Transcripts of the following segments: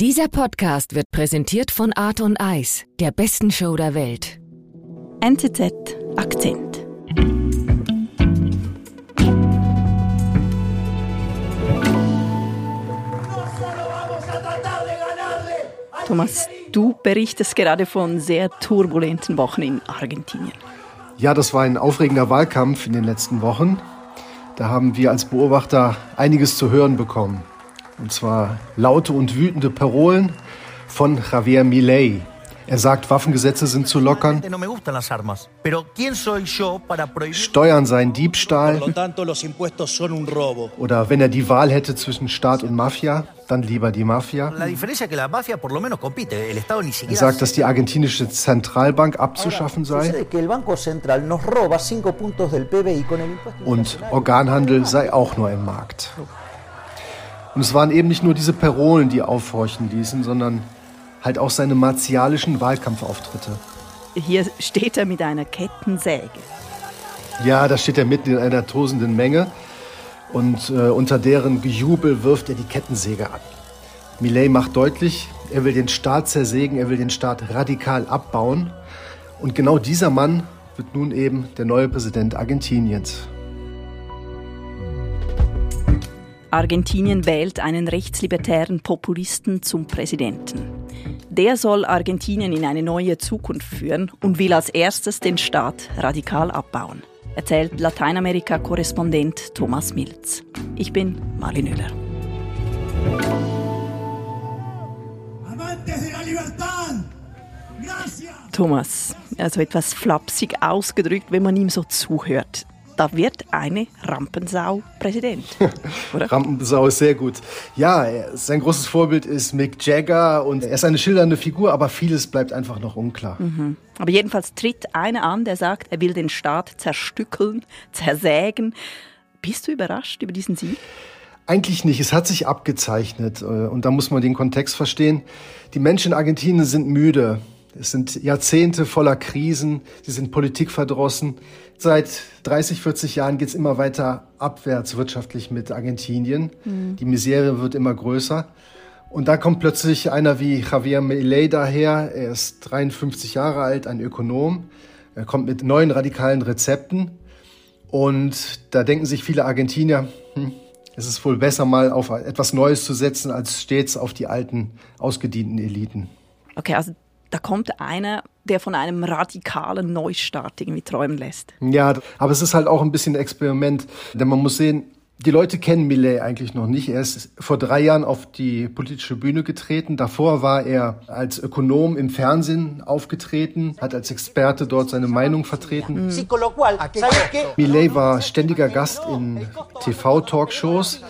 Dieser Podcast wird präsentiert von Art und Eis, der besten Show der Welt. NZZ Akzent. Thomas, du berichtest gerade von sehr turbulenten Wochen in Argentinien. Ja, das war ein aufregender Wahlkampf in den letzten Wochen. Da haben wir als Beobachter einiges zu hören bekommen. Und zwar laute und wütende Parolen von Javier Milei. Er sagt, Waffengesetze sind zu lockern. Steuern seien Diebstahl. Oder wenn er die Wahl hätte zwischen Staat und Mafia, dann lieber die Mafia. Er sagt, dass die argentinische Zentralbank abzuschaffen sei. Und Organhandel sei auch nur im Markt. Und es waren eben nicht nur diese Parolen, die aufhorchen ließen, sondern halt auch seine martialischen Wahlkampfauftritte. Hier steht er mit einer Kettensäge. Ja, da steht er mitten in einer tosenden Menge und äh, unter deren Gejubel wirft er die Kettensäge an. Millet macht deutlich, er will den Staat zersägen, er will den Staat radikal abbauen. Und genau dieser Mann wird nun eben der neue Präsident Argentiniens. Argentinien wählt einen rechtslibertären Populisten zum Präsidenten. Der soll Argentinien in eine neue Zukunft führen und will als erstes den Staat radikal abbauen, erzählt Lateinamerika-Korrespondent Thomas Milz. Ich bin Marlin Müller. Thomas, also etwas flapsig ausgedrückt, wenn man ihm so zuhört da wird eine Rampensau Präsident. Oder? Rampensau ist sehr gut. Ja, sein großes Vorbild ist Mick Jagger und er ist eine schildernde Figur, aber vieles bleibt einfach noch unklar. Mhm. Aber jedenfalls tritt einer an, der sagt, er will den Staat zerstückeln, zersägen. Bist du überrascht über diesen Sieg? Eigentlich nicht. Es hat sich abgezeichnet. Äh, und da muss man den Kontext verstehen. Die Menschen in Argentinien sind müde. Es sind Jahrzehnte voller Krisen. Sie sind politikverdrossen. Seit 30, 40 Jahren geht es immer weiter abwärts wirtschaftlich mit Argentinien. Mhm. Die Misere wird immer größer. Und da kommt plötzlich einer wie Javier Milei daher. Er ist 53 Jahre alt, ein Ökonom. Er kommt mit neuen radikalen Rezepten. Und da denken sich viele Argentinier, hm, es ist wohl besser, mal auf etwas Neues zu setzen, als stets auf die alten, ausgedienten Eliten. Okay, also da kommt einer, der von einem radikalen Neustart irgendwie träumen lässt. Ja, aber es ist halt auch ein bisschen ein Experiment, denn man muss sehen, die Leute kennen Millet eigentlich noch nicht. Er ist vor drei Jahren auf die politische Bühne getreten. Davor war er als Ökonom im Fernsehen aufgetreten, hat als Experte dort seine Meinung vertreten. Mhm. Millet war ständiger Gast in TV-Talkshows,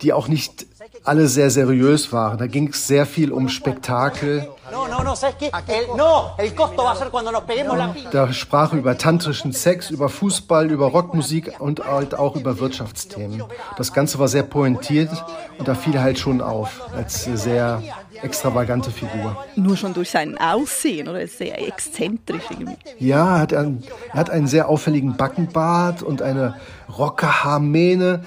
die auch nicht alle sehr seriös waren. Da ging es sehr viel um Spektakel. Da sprach er über tantrischen Sex, über Fußball, über Rockmusik und halt auch über Wirtschaftsthemen. Das Ganze war sehr pointiert und da fiel halt schon auf als sehr extravagante Figur. Nur schon durch sein Aussehen oder sehr exzentrisch irgendwie. Ja, er hat einen, er hat einen sehr auffälligen Backenbart und eine Rockerhaarmähne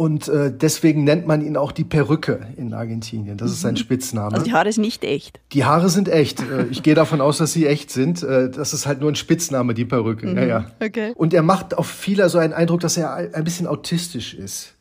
und äh, deswegen nennt man ihn auch die Perücke in Argentinien. Das ist sein mhm. Spitzname. Also die Haare sind nicht echt. Die Haare sind echt. Äh, ich gehe davon aus, dass sie echt sind. Äh, das ist halt nur ein Spitzname, die Perücke. Mhm. Ja, ja. Okay. Und er macht auf vieler so einen Eindruck, dass er ein bisschen autistisch ist.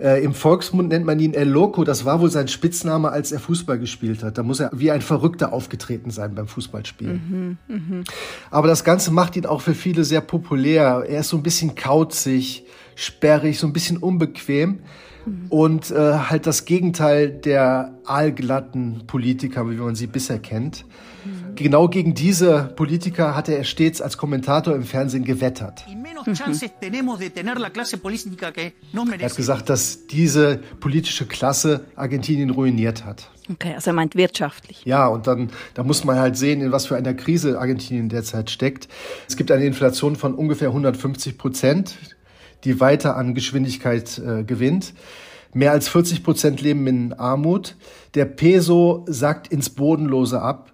Äh, Im Volksmund nennt man ihn El Loco. Das war wohl sein Spitzname, als er Fußball gespielt hat. Da muss er wie ein Verrückter aufgetreten sein beim Fußballspielen. Mhm, mh. Aber das Ganze macht ihn auch für viele sehr populär. Er ist so ein bisschen kauzig sperrig, so ein bisschen unbequem. Mhm. Und äh, halt das Gegenteil der aalglatten Politiker, wie man sie bisher kennt. Mhm. Genau gegen diese Politiker hatte er stets als Kommentator im Fernsehen gewettert. Mhm. Er hat gesagt, dass diese politische Klasse Argentinien ruiniert hat. Okay, also er meint wirtschaftlich. Ja, und dann da muss man halt sehen, in was für einer Krise Argentinien derzeit steckt. Es gibt eine Inflation von ungefähr 150 Prozent die weiter an Geschwindigkeit äh, gewinnt. Mehr als 40 Prozent leben in Armut. Der Peso sackt ins Bodenlose ab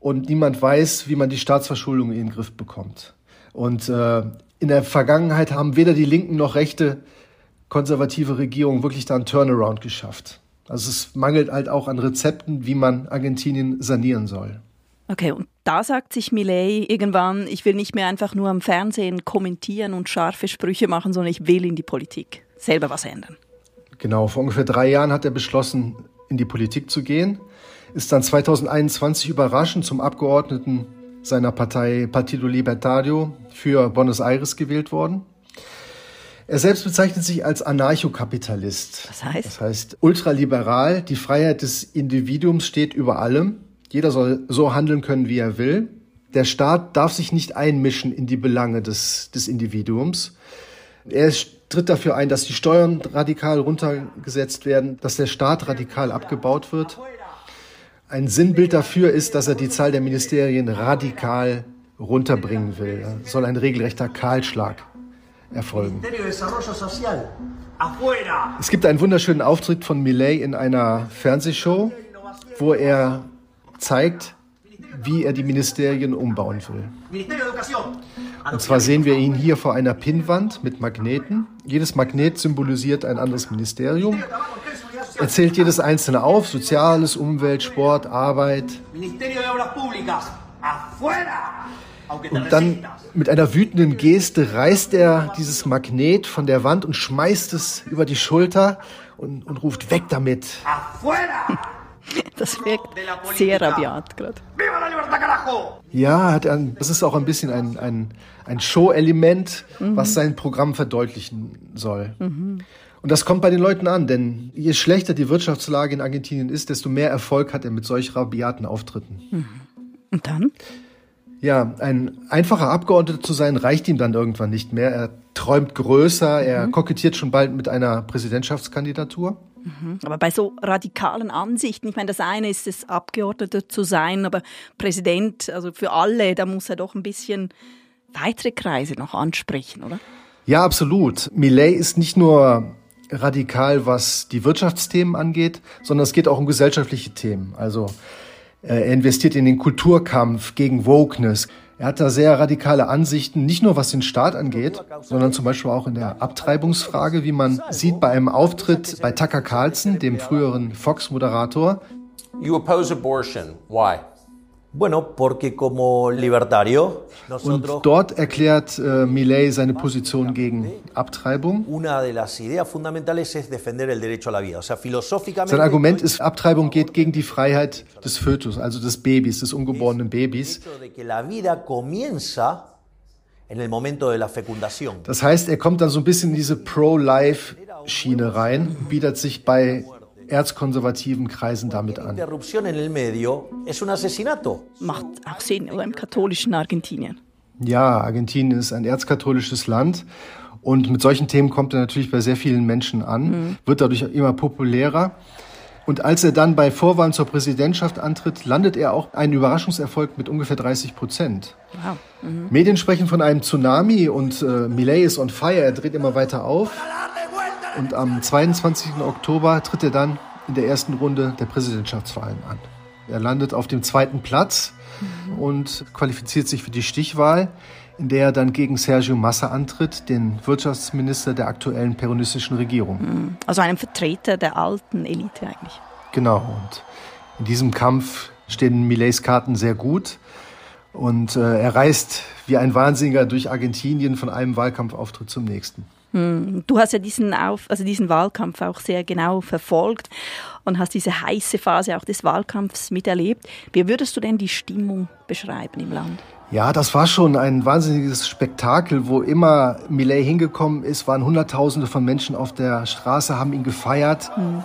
und niemand weiß, wie man die Staatsverschuldung in den Griff bekommt. Und äh, in der Vergangenheit haben weder die Linken noch rechte konservative Regierungen wirklich da einen Turnaround geschafft. Also es mangelt halt auch an Rezepten, wie man Argentinien sanieren soll. Okay, und da sagt sich Millet irgendwann, ich will nicht mehr einfach nur am Fernsehen kommentieren und scharfe Sprüche machen, sondern ich will in die Politik selber was ändern. Genau, vor ungefähr drei Jahren hat er beschlossen, in die Politik zu gehen, ist dann 2021 überraschend zum Abgeordneten seiner Partei Partido Libertario für Buenos Aires gewählt worden. Er selbst bezeichnet sich als Anarchokapitalist. Was heißt? Das heißt ultraliberal. Die Freiheit des Individuums steht über allem. Jeder soll so handeln können, wie er will. Der Staat darf sich nicht einmischen in die Belange des, des Individuums. Er tritt dafür ein, dass die Steuern radikal runtergesetzt werden, dass der Staat radikal abgebaut wird. Ein Sinnbild dafür ist, dass er die Zahl der Ministerien radikal runterbringen will. Da soll ein regelrechter Kahlschlag erfolgen. Es gibt einen wunderschönen Auftritt von Millet in einer Fernsehshow, wo er zeigt, wie er die Ministerien umbauen will. Und zwar sehen wir ihn hier vor einer Pinnwand mit Magneten. Jedes Magnet symbolisiert ein anderes Ministerium. Er zählt jedes einzelne auf, Soziales, Umwelt, Sport, Arbeit. Und dann mit einer wütenden Geste reißt er dieses Magnet von der Wand und schmeißt es über die Schulter und, und ruft weg damit. Das wirkt sehr rabiat gerade. Ja, das ist auch ein bisschen ein, ein, ein Show-Element, mhm. was sein Programm verdeutlichen soll. Mhm. Und das kommt bei den Leuten an, denn je schlechter die Wirtschaftslage in Argentinien ist, desto mehr Erfolg hat er mit solch rabiaten Auftritten. Mhm. Und dann? Ja, ein einfacher Abgeordneter zu sein, reicht ihm dann irgendwann nicht mehr. Er träumt größer, er mhm. kokettiert schon bald mit einer Präsidentschaftskandidatur. Mhm. Aber bei so radikalen Ansichten, ich meine, das eine ist es, Abgeordneter zu sein, aber Präsident, also für alle, da muss er doch ein bisschen weitere Kreise noch ansprechen, oder? Ja, absolut. Millet ist nicht nur radikal, was die Wirtschaftsthemen angeht, sondern es geht auch um gesellschaftliche Themen. Also äh, er investiert in den Kulturkampf gegen Wokeness. Er hat da sehr radikale Ansichten, nicht nur was den Staat angeht, sondern zum Beispiel auch in der Abtreibungsfrage, wie man sieht bei einem Auftritt bei Tucker Carlson, dem früheren Fox-Moderator. You oppose abortion. Why? Und dort erklärt äh, Millet seine Position gegen Abtreibung. Sein Argument ist, Abtreibung geht gegen die Freiheit des Fötus, also des Babys, des ungeborenen Babys. Das heißt, er kommt dann so ein bisschen in diese Pro-Life-Schiene rein, bietet sich bei erzkonservativen Kreisen damit an. Macht auch Sinn, oder im katholischen Argentinien? Ja, Argentinien ist ein erzkatholisches Land und mit solchen Themen kommt er natürlich bei sehr vielen Menschen an, mhm. wird dadurch immer populärer. Und als er dann bei Vorwahlen zur Präsidentschaft antritt, landet er auch einen Überraschungserfolg mit ungefähr 30 Prozent. Wow. Mhm. Medien sprechen von einem Tsunami und äh, Millet ist on fire, er dreht immer weiter auf. Und am 22. Oktober tritt er dann in der ersten Runde der Präsidentschaftswahlen an. Er landet auf dem zweiten Platz mhm. und qualifiziert sich für die Stichwahl, in der er dann gegen Sergio Massa antritt, den Wirtschaftsminister der aktuellen peronistischen Regierung. Mhm. Also einem Vertreter der alten Elite eigentlich. Genau. Und in diesem Kampf stehen Millets Karten sehr gut. Und äh, er reist wie ein Wahnsinniger durch Argentinien von einem Wahlkampfauftritt zum nächsten. Hm. Du hast ja diesen, Auf, also diesen Wahlkampf auch sehr genau verfolgt und hast diese heiße Phase auch des Wahlkampfs miterlebt. Wie würdest du denn die Stimmung beschreiben im Land? Ja, das war schon ein wahnsinniges Spektakel, wo immer Millet hingekommen ist, waren Hunderttausende von Menschen auf der Straße, haben ihn gefeiert. Hm.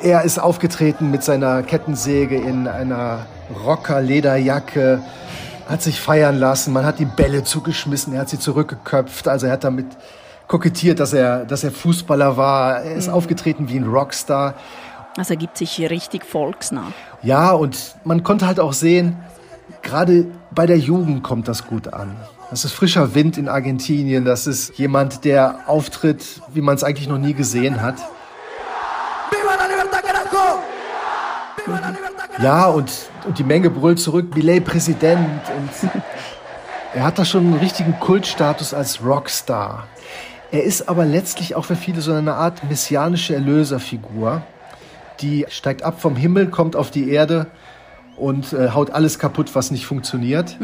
Er ist aufgetreten mit seiner Kettensäge in einer Rocker-Lederjacke hat sich feiern lassen, man hat die Bälle zugeschmissen, er hat sie zurückgeköpft, also er hat damit kokettiert, dass er, dass er Fußballer war, er ist mhm. aufgetreten wie ein Rockstar. Also er gibt sich hier richtig volksnah. Ja, und man konnte halt auch sehen, gerade bei der Jugend kommt das gut an. Das ist frischer Wind in Argentinien, das ist jemand, der auftritt, wie man es eigentlich noch nie gesehen hat. Viva Ja, und, und die Menge brüllt zurück, Millet Präsident. Und er hat da schon einen richtigen Kultstatus als Rockstar. Er ist aber letztlich auch für viele so eine Art messianische Erlöserfigur. Die steigt ab vom Himmel, kommt auf die Erde und äh, haut alles kaputt, was nicht funktioniert.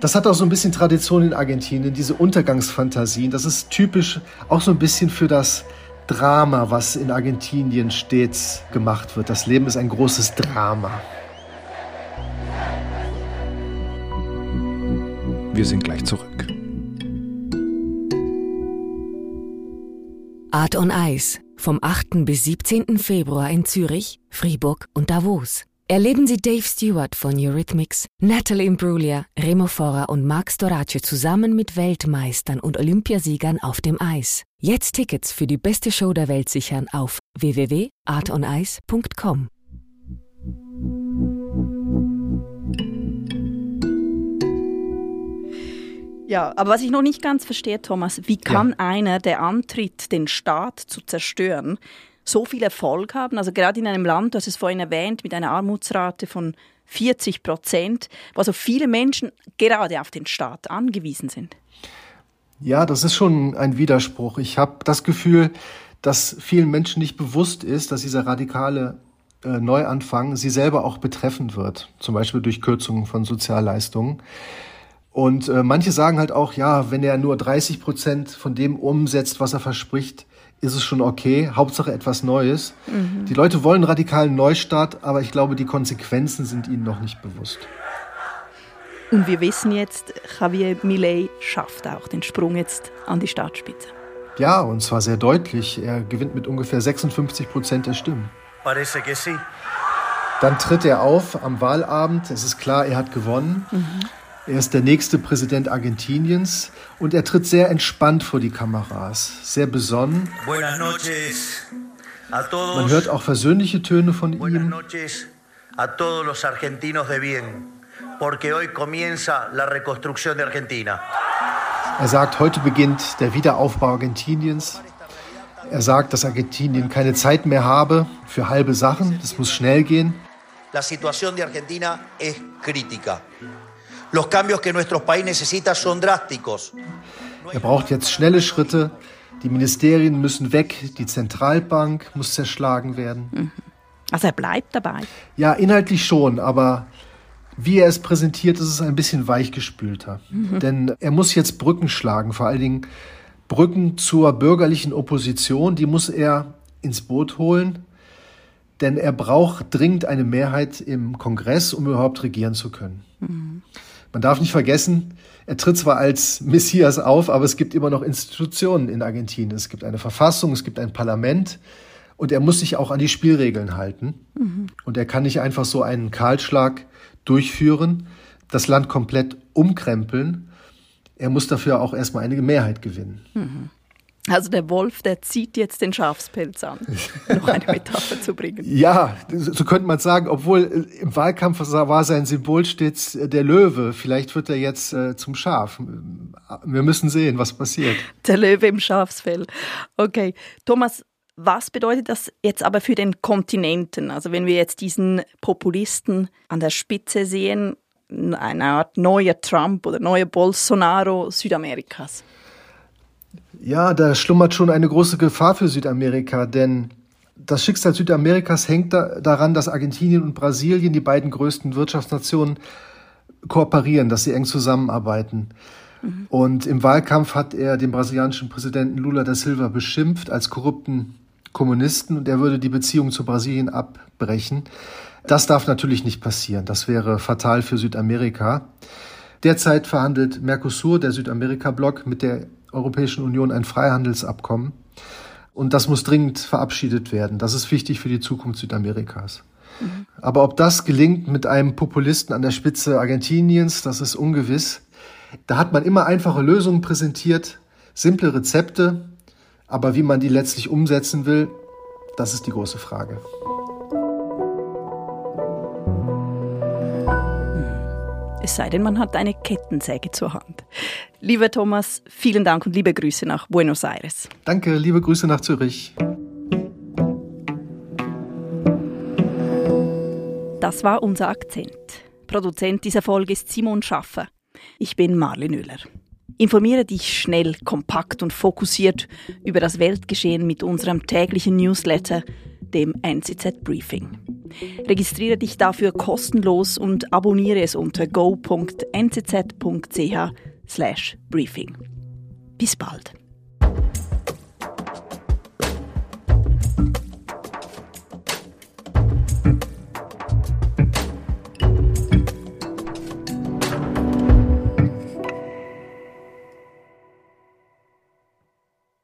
Das hat auch so ein bisschen Tradition in Argentinien, diese Untergangsfantasien. Das ist typisch auch so ein bisschen für das Drama, was in Argentinien stets gemacht wird. Das Leben ist ein großes Drama. Wir sind gleich zurück. Art on Ice vom 8. bis 17. Februar in Zürich, Fribourg und Davos. Erleben Sie Dave Stewart von Eurythmics, Natalie Imbruglia, Remo Fora und Marc Storace zusammen mit Weltmeistern und Olympiasiegern auf dem Eis. Jetzt Tickets für die beste Show der Welt sichern auf www.artonice.com. Ja, aber was ich noch nicht ganz verstehe, Thomas, wie kann ja. einer, der antritt, den Staat zu zerstören, so viel Erfolg haben? Also gerade in einem Land, du hast es vorhin erwähnt, mit einer Armutsrate von 40 Prozent, wo also viele Menschen gerade auf den Staat angewiesen sind. Ja, das ist schon ein Widerspruch. Ich habe das Gefühl, dass vielen Menschen nicht bewusst ist, dass dieser radikale äh, Neuanfang sie selber auch betreffen wird, zum Beispiel durch Kürzungen von Sozialleistungen. Und äh, manche sagen halt auch, ja, wenn er nur 30 Prozent von dem umsetzt, was er verspricht, ist es schon okay. Hauptsache etwas Neues. Mhm. Die Leute wollen radikalen Neustart, aber ich glaube, die Konsequenzen sind ihnen noch nicht bewusst. Und wir wissen jetzt, Javier Milei schafft auch den Sprung jetzt an die Staatsspitze. Ja, und zwar sehr deutlich. Er gewinnt mit ungefähr 56 Prozent der Stimmen. Parece que sí. Dann tritt er auf am Wahlabend. Es ist klar, er hat gewonnen. Mhm. Er ist der nächste Präsident Argentiniens und er tritt sehr entspannt vor die Kameras, sehr besonnen. Man hört auch versöhnliche Töne von ihm. Er sagt, heute beginnt der Wiederaufbau Argentiniens. Er sagt, dass Argentinien keine Zeit mehr habe für halbe Sachen. Es muss schnell gehen. La situación de Argentina es crítica. Los cambios que nuestro país necesita son drásticos. Er braucht jetzt schnelle Schritte. Die Ministerien müssen weg, die Zentralbank muss zerschlagen werden. Mhm. Also er bleibt dabei. Ja, inhaltlich schon, aber wie er es präsentiert, ist es ein bisschen weichgespülter. Mhm. Denn er muss jetzt Brücken schlagen, vor allen Dingen Brücken zur bürgerlichen Opposition, die muss er ins Boot holen, denn er braucht dringend eine Mehrheit im Kongress, um überhaupt regieren zu können. Mhm. Man darf nicht vergessen, er tritt zwar als Messias auf, aber es gibt immer noch Institutionen in Argentinien. Es gibt eine Verfassung, es gibt ein Parlament und er muss sich auch an die Spielregeln halten. Mhm. Und er kann nicht einfach so einen Kahlschlag durchführen, das Land komplett umkrempeln. Er muss dafür auch erstmal eine Mehrheit gewinnen. Mhm. Also der Wolf, der zieht jetzt den Schafspelz an, noch eine Metapher zu bringen. Ja, so könnte man sagen, obwohl äh, im Wahlkampf war sein Symbol stets äh, der Löwe. Vielleicht wird er jetzt äh, zum Schaf. Wir müssen sehen, was passiert. Der Löwe im Schafsfell. Okay. Thomas, was bedeutet das jetzt aber für den Kontinenten? Also wenn wir jetzt diesen Populisten an der Spitze sehen, eine Art neuer Trump oder neuer Bolsonaro Südamerikas. Ja, da schlummert schon eine große Gefahr für Südamerika, denn das Schicksal Südamerikas hängt da, daran, dass Argentinien und Brasilien, die beiden größten Wirtschaftsnationen, kooperieren, dass sie eng zusammenarbeiten. Mhm. Und im Wahlkampf hat er den brasilianischen Präsidenten Lula da Silva beschimpft als korrupten Kommunisten und er würde die Beziehung zu Brasilien abbrechen. Das darf natürlich nicht passieren. Das wäre fatal für Südamerika. Derzeit verhandelt Mercosur, der Südamerika-Block, mit der Europäischen Union ein Freihandelsabkommen. Und das muss dringend verabschiedet werden. Das ist wichtig für die Zukunft Südamerikas. Mhm. Aber ob das gelingt mit einem Populisten an der Spitze Argentiniens, das ist ungewiss. Da hat man immer einfache Lösungen präsentiert, simple Rezepte, aber wie man die letztlich umsetzen will, das ist die große Frage. Es sei denn, man hat eine Kettensäge zur Hand. Lieber Thomas, vielen Dank und liebe Grüße nach Buenos Aires. Danke, liebe Grüße nach Zürich. Das war unser Akzent. Produzent dieser Folge ist Simon Schaffer. Ich bin Marlene Müller. Informiere dich schnell, kompakt und fokussiert über das Weltgeschehen mit unserem täglichen Newsletter, dem NZZ Briefing. Registriere dich dafür kostenlos und abonniere es unter go.nzz.ch/briefing. Bis bald.